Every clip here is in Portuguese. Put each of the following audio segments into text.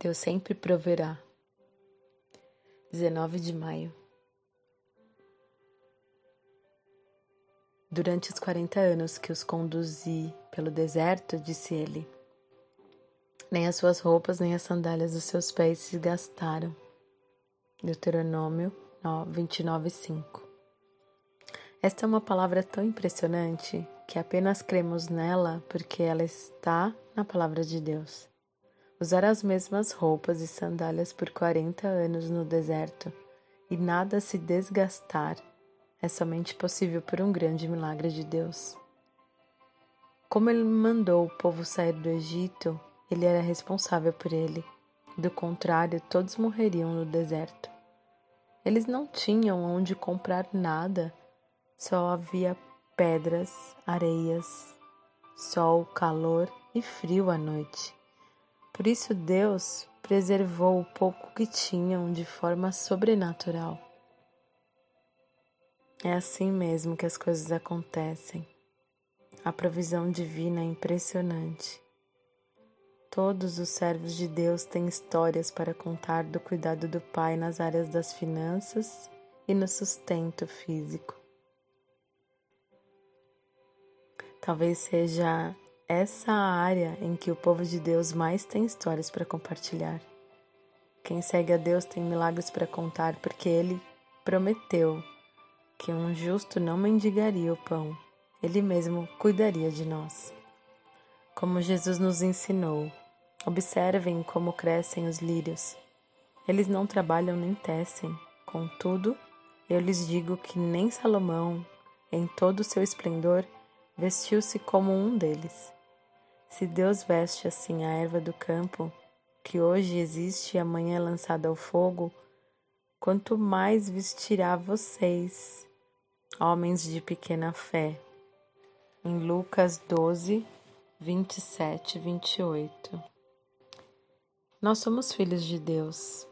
Deus sempre proverá. 19 de maio. Durante os 40 anos que os conduzi pelo deserto, disse ele, nem as suas roupas nem as sandálias dos seus pés se gastaram. Deuteronômio 29, 5. Esta é uma palavra tão impressionante que apenas cremos nela porque ela está na palavra de Deus. Usar as mesmas roupas e sandálias por 40 anos no deserto e nada se desgastar é somente possível por um grande milagre de Deus. Como ele mandou o povo sair do Egito, ele era responsável por ele. Do contrário, todos morreriam no deserto. Eles não tinham onde comprar nada, só havia pedras, areias, sol, calor e frio à noite. Por isso Deus preservou o pouco que tinham de forma sobrenatural. É assim mesmo que as coisas acontecem. A provisão divina é impressionante. Todos os servos de Deus têm histórias para contar do cuidado do Pai nas áreas das finanças e no sustento físico. Talvez seja essa a área em que o povo de Deus mais tem histórias para compartilhar. Quem segue a Deus tem milagres para contar porque ele prometeu que um justo não mendigaria o pão, ele mesmo cuidaria de nós. Como Jesus nos ensinou, observem como crescem os lírios. Eles não trabalham nem tecem, contudo, eu lhes digo que nem Salomão, em todo o seu esplendor, vestiu-se como um deles. Se Deus veste assim a erva do campo, que hoje existe e amanhã é lançada ao fogo, quanto mais vestirá vocês, homens de pequena fé. Em Lucas 12, 27 e 28. Nós somos filhos de Deus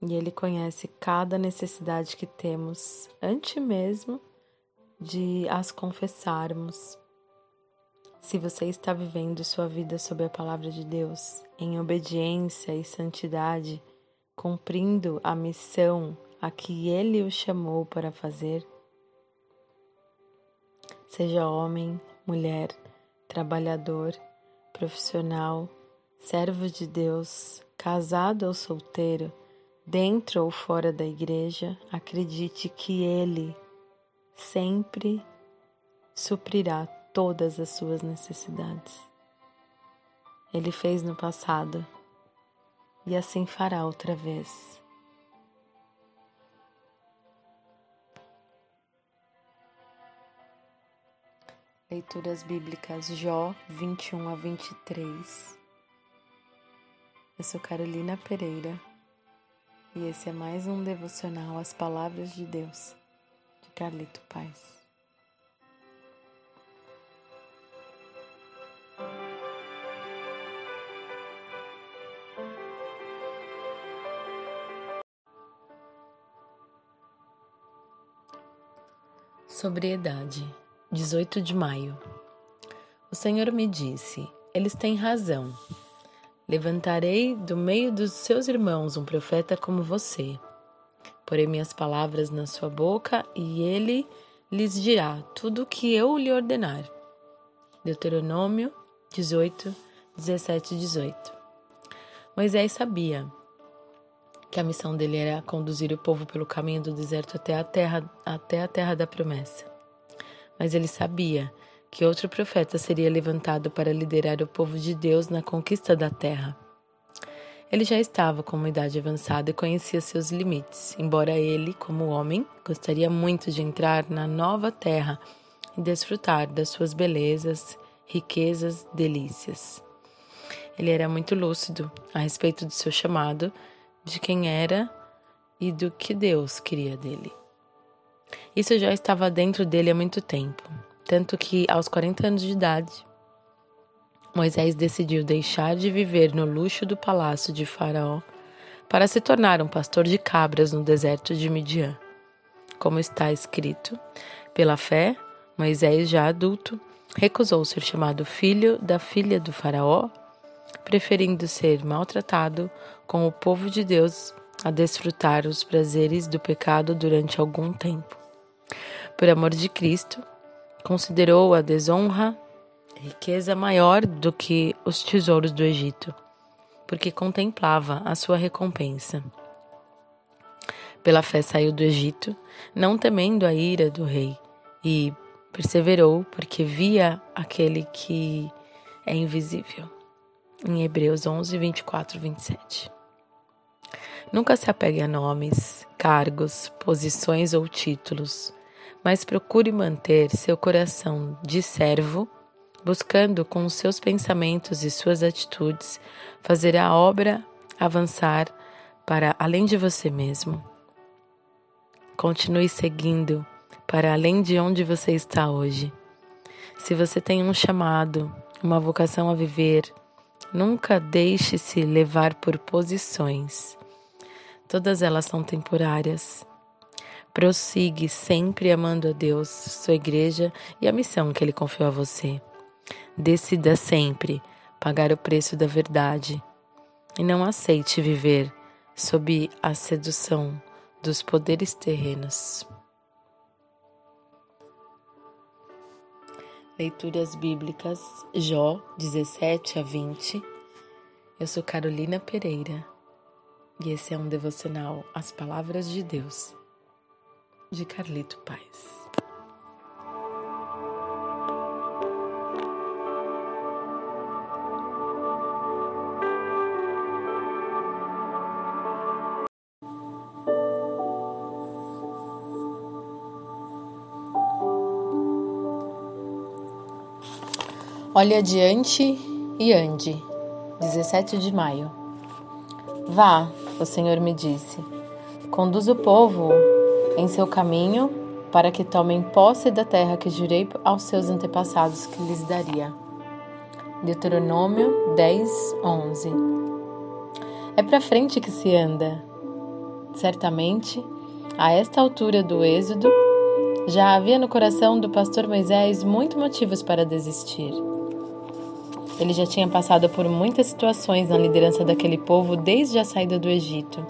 e Ele conhece cada necessidade que temos antes mesmo de as confessarmos. Se você está vivendo sua vida sob a palavra de Deus, em obediência e santidade, cumprindo a missão a que Ele o chamou para fazer, seja homem, mulher, trabalhador, profissional, servo de Deus, casado ou solteiro, dentro ou fora da igreja, acredite que Ele sempre suprirá todas as suas necessidades. Ele fez no passado e assim fará outra vez. Leituras Bíblicas Jó 21 a 23. Eu sou Carolina Pereira e esse é mais um devocional às Palavras de Deus, de Carlito Paz. Sobriedade, 18 de maio. O Senhor me disse: Eles têm razão. Levantarei do meio dos seus irmãos um profeta como você. Porei minhas palavras na sua boca e ele lhes dirá tudo o que eu lhe ordenar. Deuteronômio 18, 17 e 18. Moisés sabia que a missão dele era conduzir o povo pelo caminho do deserto até a terra, até a terra da promessa. Mas ele sabia que outro profeta seria levantado para liderar o povo de Deus na conquista da terra. Ele já estava com uma idade avançada e conhecia seus limites, embora ele, como homem, gostaria muito de entrar na nova terra e desfrutar das suas belezas, riquezas, delícias. Ele era muito lúcido a respeito do seu chamado de quem era e do que Deus queria dele. Isso já estava dentro dele há muito tempo, tanto que aos 40 anos de idade, Moisés decidiu deixar de viver no luxo do palácio de Faraó para se tornar um pastor de cabras no deserto de Midian. Como está escrito, pela fé, Moisés, já adulto, recusou ser chamado filho da filha do Faraó preferindo ser maltratado com o povo de Deus a desfrutar os prazeres do pecado durante algum tempo. Por amor de Cristo, considerou a desonra riqueza maior do que os tesouros do Egito, porque contemplava a sua recompensa. Pela fé saiu do Egito, não temendo a ira do rei, e perseverou porque via aquele que é invisível. Em Hebreus 11, 24, 27. Nunca se apegue a nomes, cargos, posições ou títulos, mas procure manter seu coração de servo, buscando com seus pensamentos e suas atitudes fazer a obra avançar para além de você mesmo. Continue seguindo para além de onde você está hoje. Se você tem um chamado, uma vocação a viver, nunca deixe-se levar por posições. Todas elas são temporárias. Prossigue sempre amando a Deus, sua igreja e a missão que Ele confiou a você. Decida sempre pagar o preço da verdade e não aceite viver sob a sedução dos poderes terrenos. Leituras Bíblicas Jó 17 a 20. Eu sou Carolina Pereira e esse é um devocional As Palavras de Deus, de Carlito Paz. Olhe adiante e ande. 17 de maio. Vá, o Senhor me disse. Conduz o povo em seu caminho para que tomem posse da terra que jurei aos seus antepassados que lhes daria. Deuteronômio 10, 11. É para frente que se anda. Certamente, a esta altura do Êxodo, já havia no coração do pastor Moisés muitos motivos para desistir. Ele já tinha passado por muitas situações na liderança daquele povo desde a saída do Egito.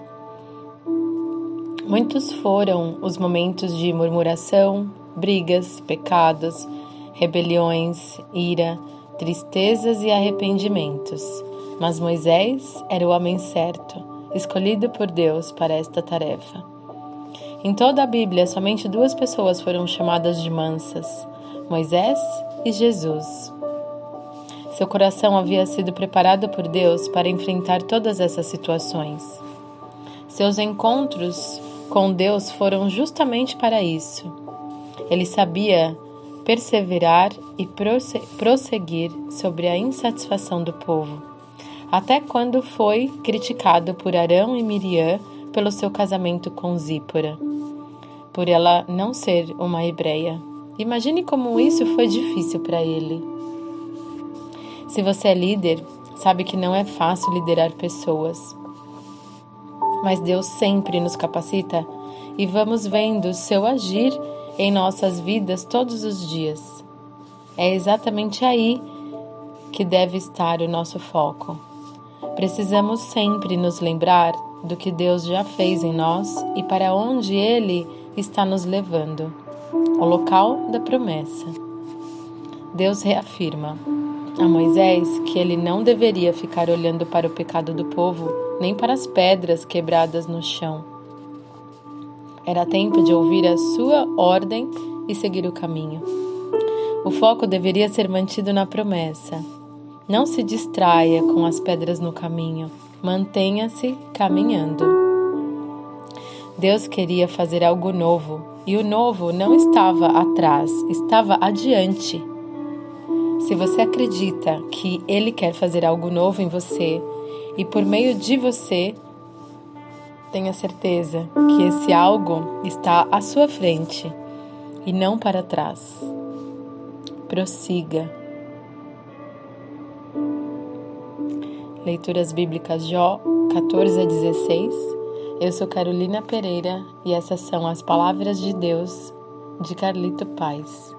Muitos foram os momentos de murmuração, brigas, pecados, rebeliões, ira, tristezas e arrependimentos. Mas Moisés era o homem certo, escolhido por Deus para esta tarefa. Em toda a Bíblia, somente duas pessoas foram chamadas de mansas: Moisés e Jesus. Seu coração havia sido preparado por Deus para enfrentar todas essas situações. Seus encontros com Deus foram justamente para isso. Ele sabia perseverar e prosseguir sobre a insatisfação do povo, até quando foi criticado por Arão e Miriam pelo seu casamento com Zípora, por ela não ser uma hebreia. Imagine como isso foi difícil para ele. Se você é líder, sabe que não é fácil liderar pessoas. Mas Deus sempre nos capacita e vamos vendo seu agir em nossas vidas todos os dias. É exatamente aí que deve estar o nosso foco. Precisamos sempre nos lembrar do que Deus já fez em nós e para onde Ele está nos levando o local da promessa. Deus reafirma: a Moisés que ele não deveria ficar olhando para o pecado do povo, nem para as pedras quebradas no chão. Era tempo de ouvir a sua ordem e seguir o caminho. O foco deveria ser mantido na promessa. Não se distraia com as pedras no caminho, mantenha-se caminhando. Deus queria fazer algo novo, e o novo não estava atrás, estava adiante. Se você acredita que Ele quer fazer algo novo em você e por meio de você, tenha certeza que esse algo está à sua frente e não para trás. Prossiga. Leituras Bíblicas Jó 14 a 16. Eu sou Carolina Pereira e essas são as palavras de Deus de Carlito Paz.